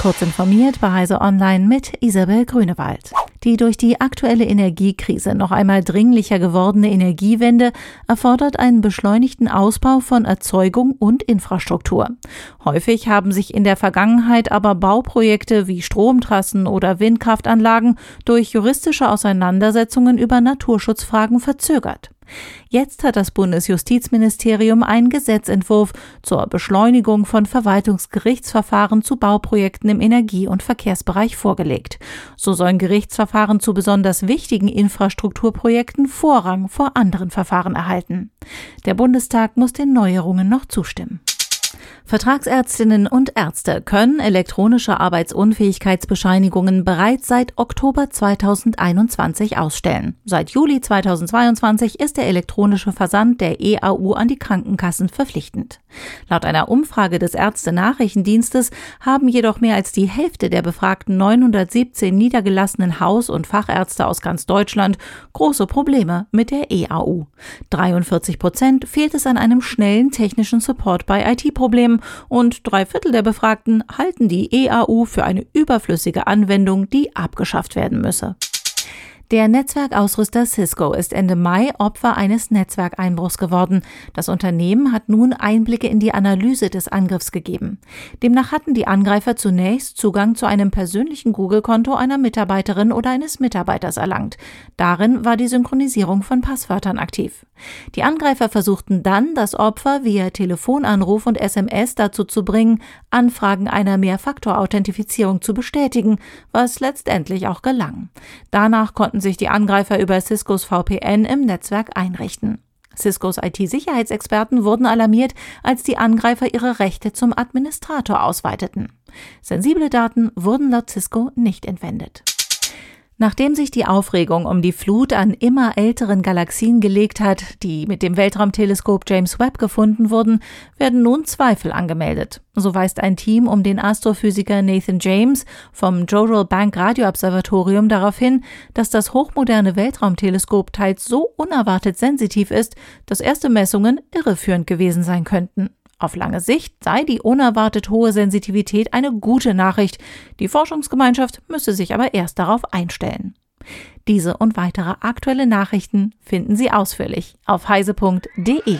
Kurz informiert bei Heise Online mit Isabel Grünewald. Die durch die aktuelle Energiekrise noch einmal dringlicher gewordene Energiewende erfordert einen beschleunigten Ausbau von Erzeugung und Infrastruktur. Häufig haben sich in der Vergangenheit aber Bauprojekte wie Stromtrassen oder Windkraftanlagen durch juristische Auseinandersetzungen über Naturschutzfragen verzögert. Jetzt hat das Bundesjustizministerium einen Gesetzentwurf zur Beschleunigung von Verwaltungsgerichtsverfahren zu Bauprojekten im Energie- und Verkehrsbereich vorgelegt. So sollen Gerichtsverfahren zu besonders wichtigen Infrastrukturprojekten Vorrang vor anderen Verfahren erhalten. Der Bundestag muss den Neuerungen noch zustimmen. Vertragsärztinnen und Ärzte können elektronische Arbeitsunfähigkeitsbescheinigungen bereits seit Oktober 2021 ausstellen. Seit Juli 2022 ist der elektronische Versand der EAU an die Krankenkassen verpflichtend. Laut einer Umfrage des Ärzte-Nachrichtendienstes haben jedoch mehr als die Hälfte der befragten 917 niedergelassenen Haus- und Fachärzte aus ganz Deutschland große Probleme mit der EAU. 43 Prozent fehlt es an einem schnellen technischen Support bei IT-Problemen und drei Viertel der Befragten halten die EAU für eine überflüssige Anwendung, die abgeschafft werden müsse. Der Netzwerkausrüster Cisco ist Ende Mai Opfer eines Netzwerkeinbruchs geworden. Das Unternehmen hat nun Einblicke in die Analyse des Angriffs gegeben. Demnach hatten die Angreifer zunächst Zugang zu einem persönlichen Google-Konto einer Mitarbeiterin oder eines Mitarbeiters erlangt. Darin war die Synchronisierung von Passwörtern aktiv. Die Angreifer versuchten dann, das Opfer via Telefonanruf und SMS dazu zu bringen, Anfragen einer Mehrfaktor-Authentifizierung zu bestätigen, was letztendlich auch gelang. Danach konnten konnten sich die Angreifer über Ciscos VPN im Netzwerk einrichten. Ciscos IT-Sicherheitsexperten wurden alarmiert, als die Angreifer ihre Rechte zum Administrator ausweiteten. Sensible Daten wurden laut Cisco nicht entwendet. Nachdem sich die Aufregung um die Flut an immer älteren Galaxien gelegt hat, die mit dem Weltraumteleskop James Webb gefunden wurden, werden nun Zweifel angemeldet. So weist ein Team um den Astrophysiker Nathan James vom Jodrell Bank Radioobservatorium darauf hin, dass das hochmoderne Weltraumteleskop teils so unerwartet sensitiv ist, dass erste Messungen irreführend gewesen sein könnten. Auf lange Sicht sei die unerwartet hohe Sensitivität eine gute Nachricht. Die Forschungsgemeinschaft müsse sich aber erst darauf einstellen. Diese und weitere aktuelle Nachrichten finden Sie ausführlich auf heise.de.